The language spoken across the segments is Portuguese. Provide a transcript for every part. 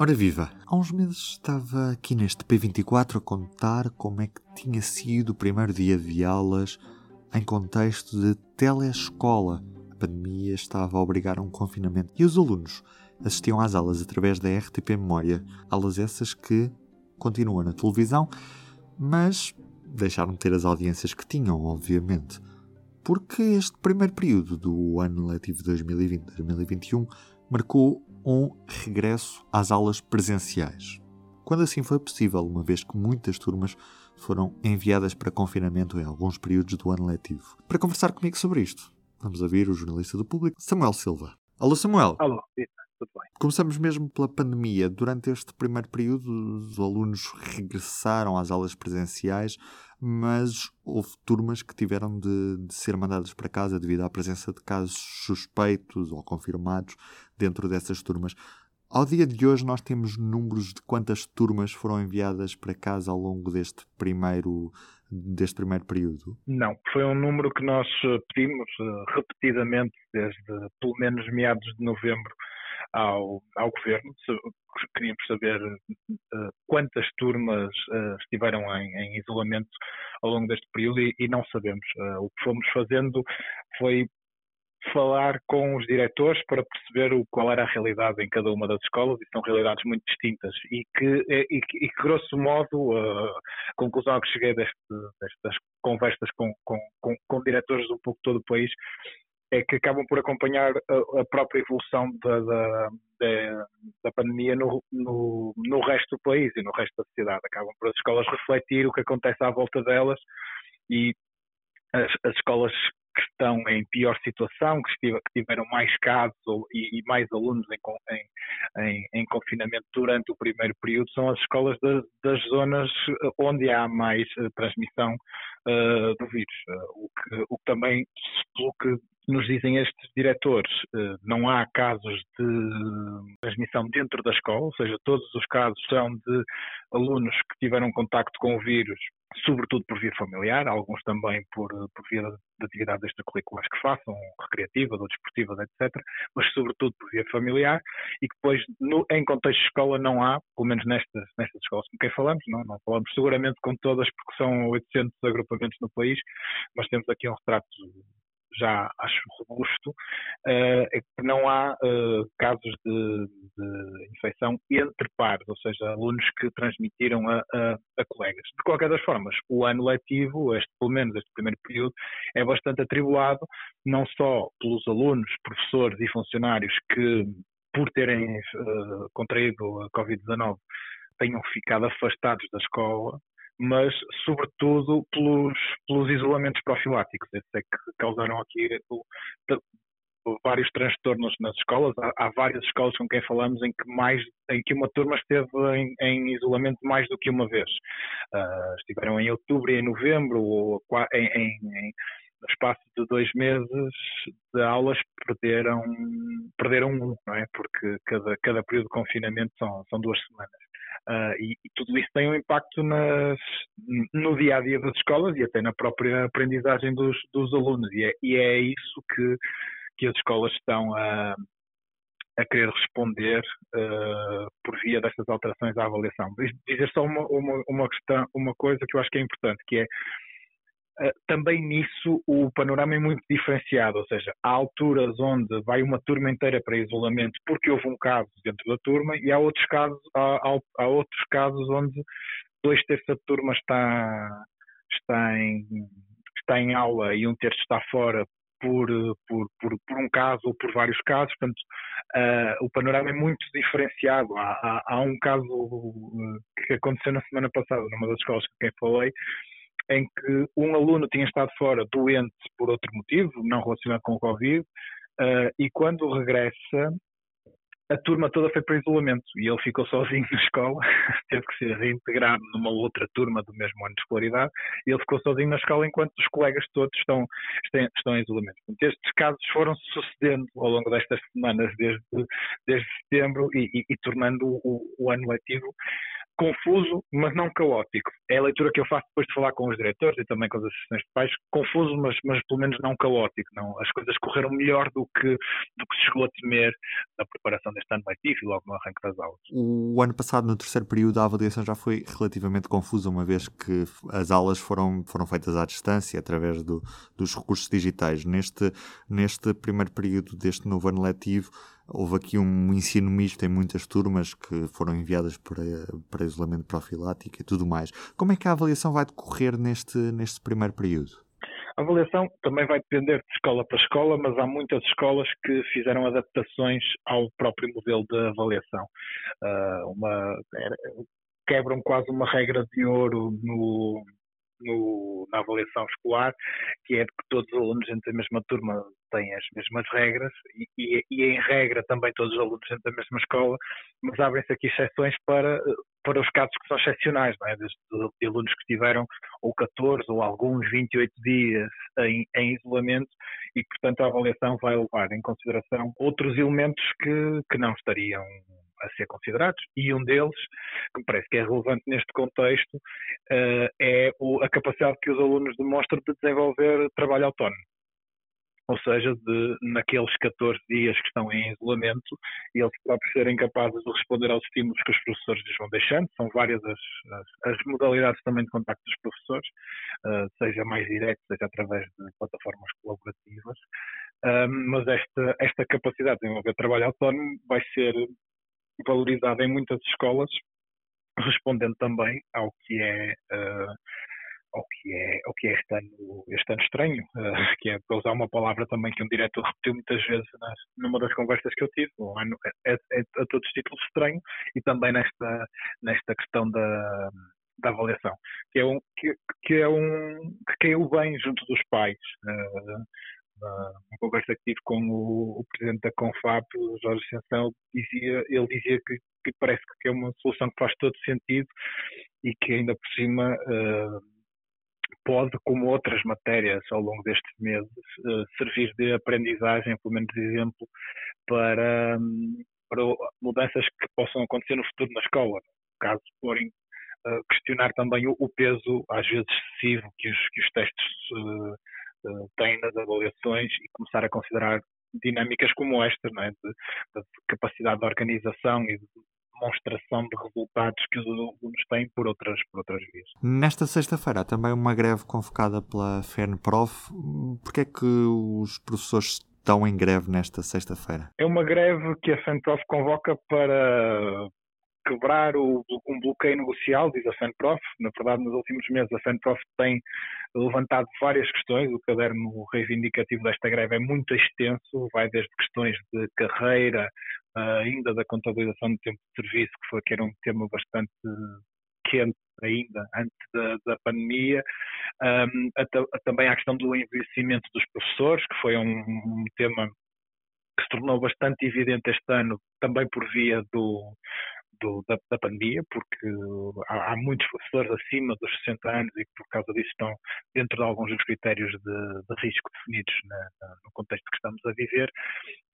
Ora viva! Há uns meses estava aqui neste P24 a contar como é que tinha sido o primeiro dia de aulas em contexto de telescola. A pandemia estava a obrigar a um confinamento e os alunos assistiam às aulas através da RTP Memória. Aulas essas que continuam na televisão, mas deixaram de ter as audiências que tinham, obviamente. Porque este primeiro período do ano letivo 2020-2021 marcou um regresso às aulas presenciais. Quando assim foi possível, uma vez que muitas turmas foram enviadas para confinamento em alguns períodos do ano letivo. Para conversar comigo sobre isto, vamos ouvir o jornalista do público, Samuel Silva. Alô, Samuel. Alô, tudo bem. Começamos mesmo pela pandemia. Durante este primeiro período, os alunos regressaram às aulas presenciais, mas houve turmas que tiveram de, de, ser mandadas para casa devido à presença de casos suspeitos ou confirmados dentro dessas turmas. Ao dia de hoje, nós temos números de quantas turmas foram enviadas para casa ao longo deste primeiro, deste primeiro período? Não, foi um número que nós eh, pedimos eh, repetidamente desde pelo menos meados de novembro ao, ao governo. Queríamos saber uh, quantas turmas estiveram em, em, isolamento ao longo deste período e, e não sabemos. O que fomos fazendo foi falar com os diretores para perceber o, qual era a realidade em cada uma das escolas, e são realidades muito distintas, e que, e, e grosso modo, a conclusão a que cheguei deste, destas conversas com, com, com, com diretores um pouco todo o país é que acabam por acompanhar a, a própria evolução da, da, da, da pandemia no, no, no, resto do país e no resto da sociedade. Acabam por as escolas refletir o que acontece à volta delas e as, as escolas que estão em pior situação, que, tiveram mais casos e, mais alunos em, em, em, confinamento durante o primeiro período, são as escolas das, das zonas onde há mais uh, transmissão uh, do vírus. O, que, o que também, que nos dizem estes diretores, eh, não há casos de transmissão dentro da escola, ou seja, todos os casos são de alunos que tiveram contacto com o vírus, sobretudo por via familiar, alguns também por, por via de atividades extracurriculares que façam, recreativas ou desportivas, etc., mas sobretudo por via familiar, e que depois, no, em contexto de escola, não há, pelo menos nestas, nestas escolas com quem falamos, não, não falamos seguramente com todas, porque são 800 agrupamentos no país, mas temos aqui um retrato já acho robusto, uh, é que não há uh, casos de, de, infecção entre pares, ou seja, alunos que transmitiram a, a, a, colegas. De qualquer das formas, o ano letivo, este, pelo menos este primeiro período, é bastante atribulado, não só pelos alunos, professores e funcionários que, por terem uh, contraído a Covid-19, tenham ficado afastados da escola, mas sobretudo pelos, pelos isolamentos profiláticos. Esses é que causaram aqui vários transtornos nas escolas. Há, há, várias escolas com quem falamos em que mais em que uma turma esteve em, em isolamento mais do que uma vez. Uh, estiveram em outubro e em novembro, ou em, em, no espaço de dois meses de aulas perderam perderam um, não é? Porque cada, cada período de confinamento são, são duas semanas. Uh, e, e, tudo isso tem um impacto nas, no dia a dia das escolas e até na própria aprendizagem dos, dos alunos. E é, e é, isso que, que as escolas estão a, a querer responder uh, por via destas alterações à avaliação. Dizer só uma, uma, uma, questão, uma coisa que eu acho que é importante, que é eh, também nisso o panorama é muito diferenciado, ou seja, há alturas onde vai uma turma inteira para isolamento porque houve um caso dentro da turma e há outros casos, há, há outros casos onde dois terços da turma está, está, em, está em aula e um terço está fora por, por, por, por um caso ou por vários casos, portanto uh, o panorama é muito diferenciado. Há, há, há um caso eh, que aconteceu na semana passada numa das escolas com quem falei, em que um aluno tinha estado fora doente por outro motivo, não relacionado com o Covid, uh, e quando regressa, a turma toda foi para isolamento e ele ficou sozinho na escola, teve que ser reintegrado numa outra turma do mesmo ano de escolaridade, e ele ficou sozinho na escola enquanto os colegas todos estão, estão em isolamento. Portanto, estes casos foram sucedendo ao longo destas semanas, desde, desde setembro, e, e, e tornando o, o ano letivo confuso, mas não caótico. É a leitura que eu faço depois de falar com os diretores e também com as associações de pais. Confuso, mas, mas pelo menos não caótico. Não, as coisas correram melhor do que, do que se chegou a temer na preparação deste ano letivo e logo no arranque das aulas. O ano passado, no terceiro período, a avaliação já foi relativamente confusa, uma vez que as aulas foram, foram feitas à distância, através do, dos recursos digitais. Neste, neste primeiro período deste novo ano letivo, Houve aqui um ensino misto em muitas turmas que foram enviadas para, para isolamento profilático e tudo mais. Como é que a avaliação vai decorrer neste, neste primeiro período? A avaliação também vai depender de escola para escola, mas há muitas escolas que fizeram adaptações ao próprio modelo de avaliação. Uh, uma, quebram quase uma regra de ouro no, no, na avaliação escolar, que é de que todos os alunos dentro da mesma turma têm as mesmas regras e, e, em regra também todos os alunos da mesma escola, mas abrem-se aqui exceções para, para os casos que são excepcionais, não é? de, de alunos que tiveram ou 14 ou alguns 28 dias em, em, isolamento e, portanto, a avaliação vai levar em consideração outros elementos que, que não estariam a ser considerados, e um deles, que me parece que é relevante neste contexto, uh, é a capacidade que os alunos demonstram de desenvolver trabalho autónomo. Ou seja, de, naqueles 14 dias que estão em isolamento, eles próprios serem capazes de responder aos estímulos que os professores lhes vão deixando. São várias as, as, as modalidades também de contacto dos professores, uh, seja mais direto, seja através de plataformas colaborativas. Mas esta, esta capacidade de desenvolver trabalho autónomo vai ser valorizada em muitas escolas, respondendo também ao que é uh, ao que é ao que é este ano este ano estranho, uh, que é para usar uma palavra também que um diretor repetiu muitas vezes nas, numa das conversas que eu tive, um ano é, é, é a todos os títulos estranho e também nesta nesta questão da da avaliação, que é um que, que é um que caiu bem junto dos pais. Uh, uma, conversa que tive com o, o presidente da Confap, Jorge Ascensão, dizia, ele dizia que, que, parece que é uma solução que faz todo sentido e que ainda por cima uh, pode, como outras matérias ao longo destes meses, uh, servir de aprendizagem, pelo menos de exemplo, para, para mudanças que possam acontecer no futuro na escola. Caso forem uh, questionar também o, peso, às vezes excessivo, que os, que os testes tem nas avaliações e começar a considerar dinâmicas como estas, não é? de, de capacidade de organização e de demonstração de resultados que os alunos têm por outras, por outras vias. Nesta sexta-feira há também uma greve convocada pela FENPROF. Porquê é que os professores estão em greve nesta sexta-feira? É uma greve que a FENPROF convoca para quebrar o, um bloqueio negocial, diz a FENPROF. Na verdade, nos últimos meses, a FENPROF tem levantado várias questões. O caderno reivindicativo desta greve é muito extenso, vai desde questões de carreira, ainda da contabilização do tempo de serviço, que, foi, que era um tema bastante quente ainda antes da, da pandemia, um, a, a, também a questão do envelhecimento dos professores, que foi um, um tema que se tornou bastante evidente este ano, também por via do, do, da, da, pandemia, porque há, há, muitos professores acima dos 60 anos e que por causa disso estão dentro de alguns dos critérios de, de risco definidos na, na, no contexto que estamos a viver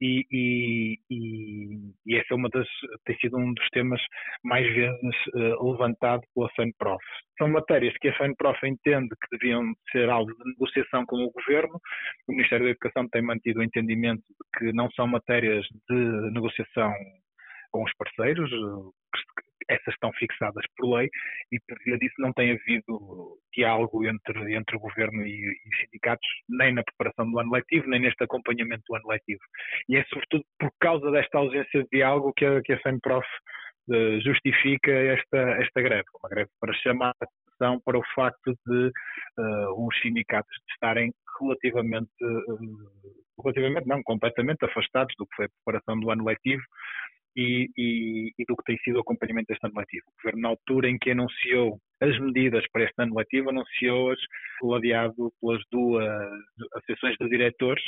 e, e, e, e esse é uma das, tem sido um dos temas mais vezes uh, levantado pela FENPROF. São matérias que a FENPROF entende que deviam ser alvo de negociação com o Governo. O Ministério da Educação tem mantido o entendimento de que não são matérias de negociação com os parceiros, essas estão fixadas por lei e por via disso não tem havido diálogo entre, entre o governo e, e sindicatos, nem na preparação do ano letivo, nem neste acompanhamento do ano letivo. E é sobretudo por causa desta ausência de diálogo que a, que a FEMPROF uh, justifica esta, esta greve, uma greve para chamar a atenção para o facto de uh, os sindicatos estarem relativamente, uh, relativamente não, completamente afastados do que foi a preparação do ano letivo e, e, e, do que tem sido o acompanhamento deste ano letivo. O Governo, na altura em que anunciou as medidas para este ano letivo, anunciou-as ladeado pelas duas associações de diretores,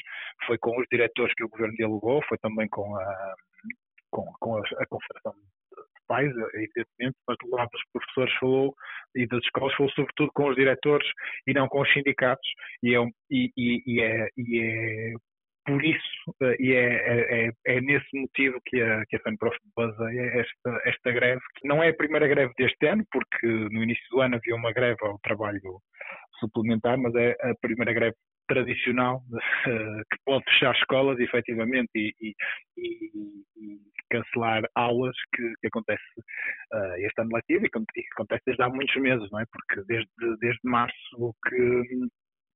foi com os diretores que o Governo dialogou, foi também com a, com, com a, a Confederação de Pais, evidentemente, mas do lado dos professores falou e das escolas falou sobretudo com os diretores e não com os sindicatos, e é, e, e é, e é por isso, uh, e é, é, é, é, nesse motivo que a, que a FANPROF baseia esta, esta greve, que não é a primeira greve deste ano, porque no início do ano havia uma greve ao trabalho suplementar, mas é a primeira greve tradicional uh, que pode fechar escolas efetivamente e, e, e cancelar aulas que, que acontece uh, este ano letivo e que acontece desde há muitos meses, não é? Porque desde, desde março que,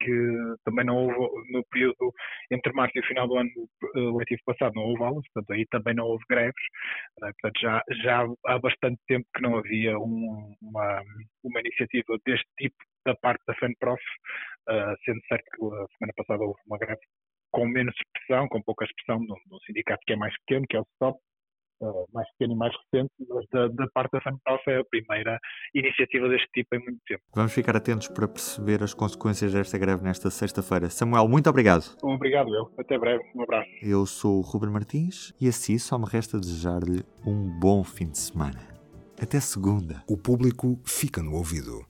que também não houve, no período entre março e o final do ano eh, letivo passado, não houve aulas, portanto aí também não houve greves, uh, portanto já, já há bastante tempo que não havia um, uma, uma iniciativa deste tipo da parte da FENPROF, uh, sendo certo que a semana passada houve uma greve com menos expressão, com pouca expressão, num, sindicato que é mais pequeno, que é o mais pequeno e mais recente, mas da, da parte da FENPROF é a primeira iniciativa deste tipo em muito tempo. Vamos ficar atentos para perceber as consequências desta greve nesta sexta-feira. Samuel, muito obrigado. Obrigado eu. Até breve. Um abraço. Eu sou o Ruben Martins e assim só me resta desejar-lhe um bom fim de semana. Até segunda. O público fica no ouvido.